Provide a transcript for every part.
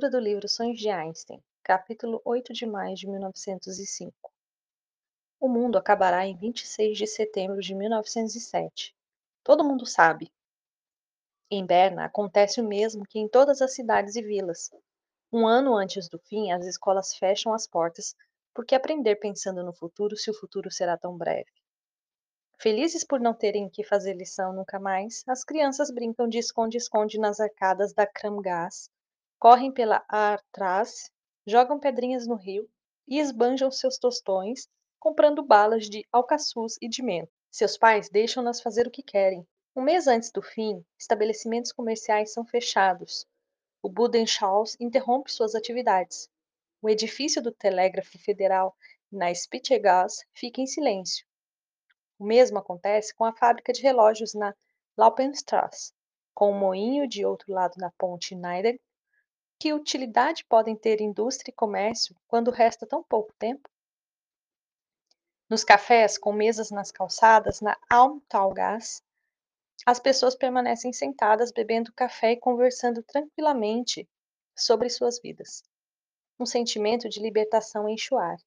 Leitura do livro Sonhos de Einstein, capítulo 8 de maio de 1905. O mundo acabará em 26 de setembro de 1907. Todo mundo sabe. Em Berna acontece o mesmo que em todas as cidades e vilas. Um ano antes do fim, as escolas fecham as portas, porque aprender pensando no futuro se o futuro será tão breve. Felizes por não terem que fazer lição nunca mais, as crianças brincam de esconde-esconde nas arcadas da Kramgas, correm pela Artras, jogam pedrinhas no rio e esbanjam seus tostões, comprando balas de alcaçuz e de menta. Seus pais deixam-nas fazer o que querem. Um mês antes do fim, estabelecimentos comerciais são fechados. O Budenshaus interrompe suas atividades. O edifício do Telégrafo Federal na Spittegas fica em silêncio. O mesmo acontece com a fábrica de relógios na Laupenstrasse, com o moinho de outro lado na ponte Neider. Que utilidade podem ter indústria e comércio quando resta tão pouco tempo? Nos cafés, com mesas nas calçadas, na Almtalgas, as pessoas permanecem sentadas bebendo café e conversando tranquilamente sobre suas vidas. Um sentimento de libertação enche o ar.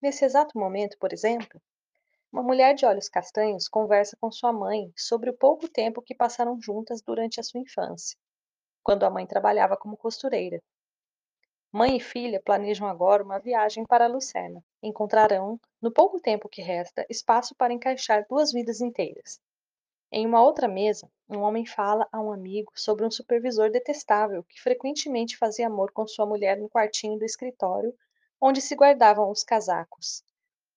Nesse exato momento, por exemplo, uma mulher de olhos castanhos conversa com sua mãe sobre o pouco tempo que passaram juntas durante a sua infância, quando a mãe trabalhava como costureira. Mãe e filha planejam agora uma viagem para Lucerna. Encontrarão, no pouco tempo que resta, espaço para encaixar duas vidas inteiras. Em uma outra mesa, um homem fala a um amigo sobre um supervisor detestável que frequentemente fazia amor com sua mulher no quartinho do escritório onde se guardavam os casacos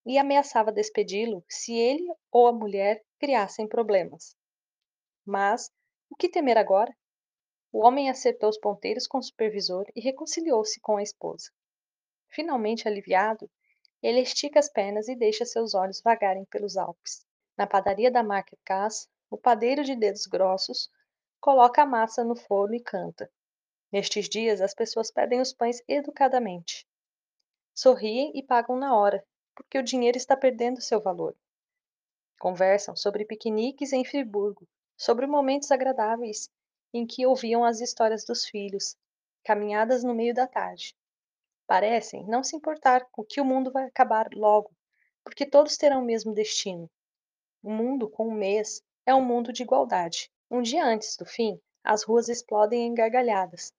e ameaçava despedi-lo se ele ou a mulher criassem problemas. Mas o que temer agora? O homem acertou os ponteiros com o supervisor e reconciliou-se com a esposa. Finalmente aliviado, ele estica as pernas e deixa seus olhos vagarem pelos Alpes. Na padaria da Market Gas, o padeiro de dedos grossos coloca a massa no forno e canta. Nestes dias, as pessoas pedem os pães educadamente. Sorriem e pagam na hora, porque o dinheiro está perdendo seu valor. Conversam sobre piqueniques em Friburgo, sobre momentos agradáveis em que ouviam as histórias dos filhos, caminhadas no meio da tarde. Parecem não se importar com que o mundo vai acabar logo, porque todos terão o mesmo destino. O mundo com um mês é um mundo de igualdade. Um dia antes do fim, as ruas explodem em gargalhadas.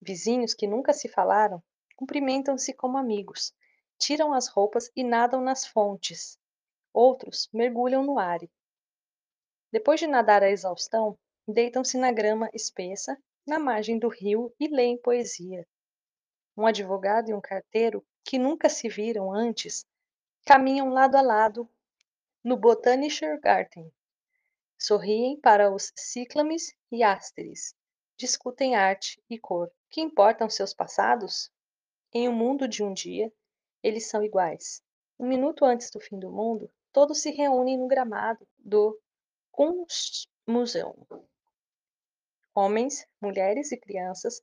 Vizinhos que nunca se falaram cumprimentam-se como amigos, tiram as roupas e nadam nas fontes. Outros mergulham no ar. Depois de nadar à exaustão, deitam-se na grama espessa, na margem do rio e leem poesia. Um advogado e um carteiro, que nunca se viram antes, caminham lado a lado no Botanischer Garten. Sorriem para os cíclames e ásteres. Discutem arte e cor. Que importam seus passados? Em um mundo de um dia, eles são iguais. Um minuto antes do fim do mundo, todos se reúnem no gramado do Kunstmuseum. Homens, mulheres e crianças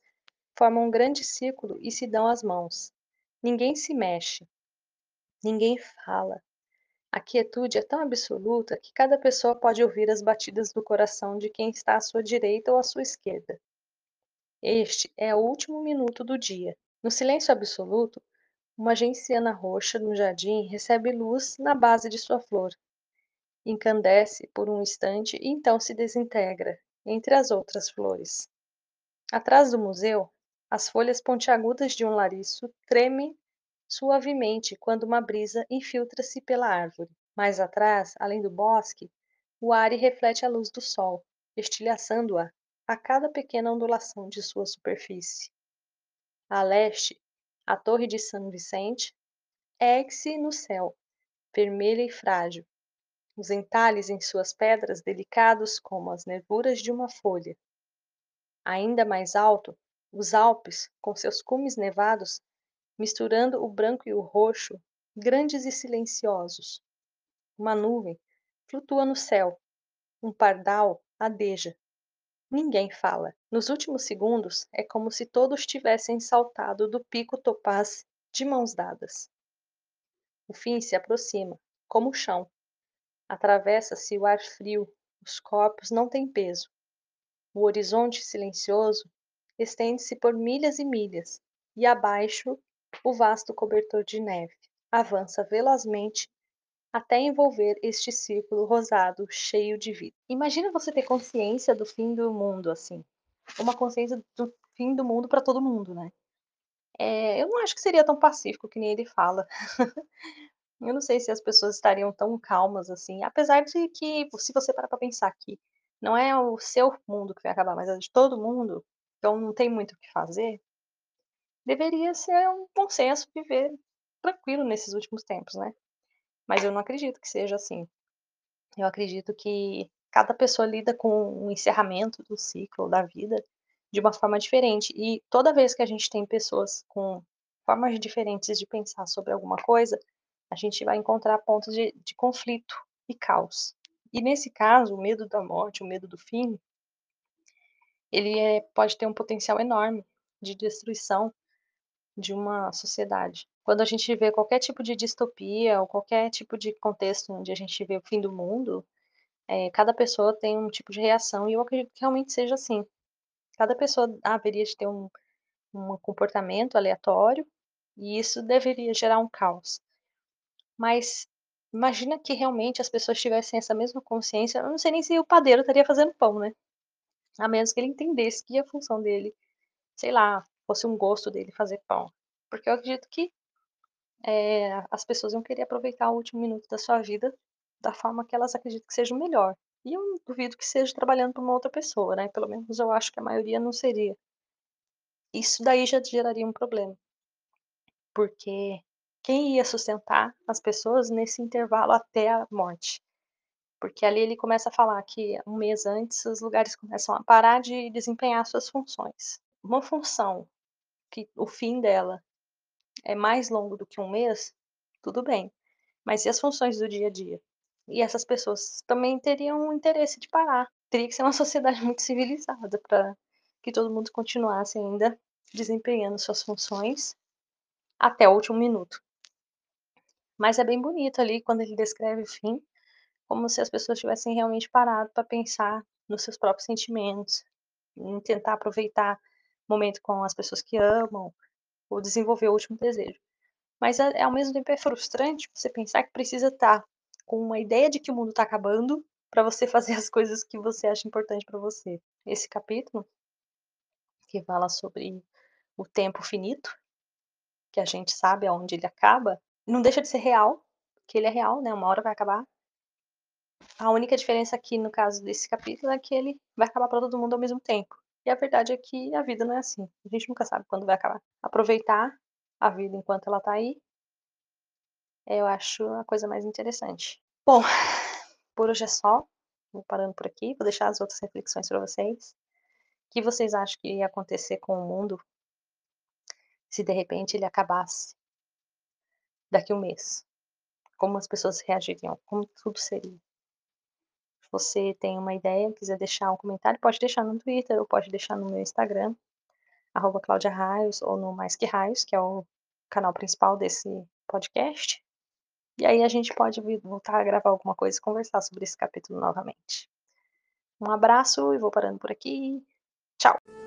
formam um grande círculo e se dão as mãos. Ninguém se mexe. Ninguém fala. A quietude é tão absoluta que cada pessoa pode ouvir as batidas do coração de quem está à sua direita ou à sua esquerda. Este é o último minuto do dia. No silêncio absoluto, uma genciana roxa no jardim recebe luz na base de sua flor. Incandesce por um instante e então se desintegra entre as outras flores. Atrás do museu, as folhas pontiagudas de um lariço tremem suavemente quando uma brisa infiltra-se pela árvore. Mais atrás, além do bosque, o ar reflete a luz do sol, estilhaçando-a a cada pequena ondulação de sua superfície. A leste, a torre de São Vicente ergue-se no céu, vermelha e frágil, os entalhes em suas pedras delicados como as nervuras de uma folha. Ainda mais alto, os Alpes, com seus cumes nevados, misturando o branco e o roxo, grandes e silenciosos. Uma nuvem flutua no céu, um pardal adeja. Ninguém fala. Nos últimos segundos, é como se todos tivessem saltado do pico topaz de mãos dadas. O fim se aproxima, como o chão. Atravessa-se o ar frio, os corpos não têm peso. O horizonte silencioso estende-se por milhas e milhas, e abaixo o vasto cobertor de neve avança velozmente até envolver este círculo rosado cheio de vida. Imagina você ter consciência do fim do mundo assim, uma consciência do fim do mundo para todo mundo, né? É, eu não acho que seria tão pacífico que nem ele fala. eu não sei se as pessoas estariam tão calmas assim, apesar de que, se você parar para pensar que não é o seu mundo que vai acabar, mas é de todo mundo, então não tem muito o que fazer, deveria ser um consenso viver tranquilo nesses últimos tempos, né? Mas eu não acredito que seja assim. Eu acredito que cada pessoa lida com o encerramento do ciclo da vida de uma forma diferente. E toda vez que a gente tem pessoas com formas diferentes de pensar sobre alguma coisa, a gente vai encontrar pontos de, de conflito e caos. E nesse caso, o medo da morte, o medo do fim, ele é, pode ter um potencial enorme de destruição de uma sociedade. Quando a gente vê qualquer tipo de distopia ou qualquer tipo de contexto onde a gente vê o fim do mundo, é, cada pessoa tem um tipo de reação e eu acredito que realmente seja assim. Cada pessoa haveria de ter um, um comportamento aleatório e isso deveria gerar um caos. Mas imagina que realmente as pessoas tivessem essa mesma consciência. Eu não sei nem se o padeiro estaria fazendo pão, né? A menos que ele entendesse que a função dele, sei lá, fosse um gosto dele fazer pão. Porque eu acredito que é, as pessoas vão querer aproveitar o último minuto da sua vida da forma que elas acreditam que seja o melhor. E eu duvido que seja trabalhando para uma outra pessoa, né? Pelo menos eu acho que a maioria não seria. Isso daí já geraria um problema. Porque quem ia sustentar as pessoas nesse intervalo até a morte? Porque ali ele começa a falar que um mês antes os lugares começam a parar de desempenhar suas funções. Uma função que o fim dela é mais longo do que um mês, tudo bem. Mas e as funções do dia a dia? E essas pessoas também teriam interesse de parar. Teria que ser uma sociedade muito civilizada para que todo mundo continuasse ainda desempenhando suas funções até o último minuto. Mas é bem bonito ali quando ele descreve o fim, como se as pessoas tivessem realmente parado para pensar nos seus próprios sentimentos, em tentar aproveitar o momento com as pessoas que amam, ou desenvolver o último desejo. Mas é, ao mesmo tempo é frustrante você pensar que precisa estar tá com uma ideia de que o mundo está acabando para você fazer as coisas que você acha importante para você. Esse capítulo que fala sobre o tempo finito, que a gente sabe aonde ele acaba, não deixa de ser real, que ele é real, né? Uma hora vai acabar. A única diferença aqui no caso desse capítulo é que ele vai acabar para todo mundo ao mesmo tempo. E a verdade é que a vida não é assim. A gente nunca sabe quando vai acabar. Aproveitar a vida enquanto ela tá aí, eu acho a coisa mais interessante. Bom, por hoje é só. Vou parando por aqui, vou deixar as outras reflexões para vocês. O que vocês acham que ia acontecer com o mundo se de repente ele acabasse daqui a um mês? Como as pessoas reagiriam? Como tudo seria? Se você tem uma ideia, quiser deixar um comentário, pode deixar no Twitter ou pode deixar no meu Instagram, arroba Cláudia Raios, ou no Mais Que Raios, que é o canal principal desse podcast. E aí a gente pode voltar a gravar alguma coisa e conversar sobre esse capítulo novamente. Um abraço e vou parando por aqui. Tchau!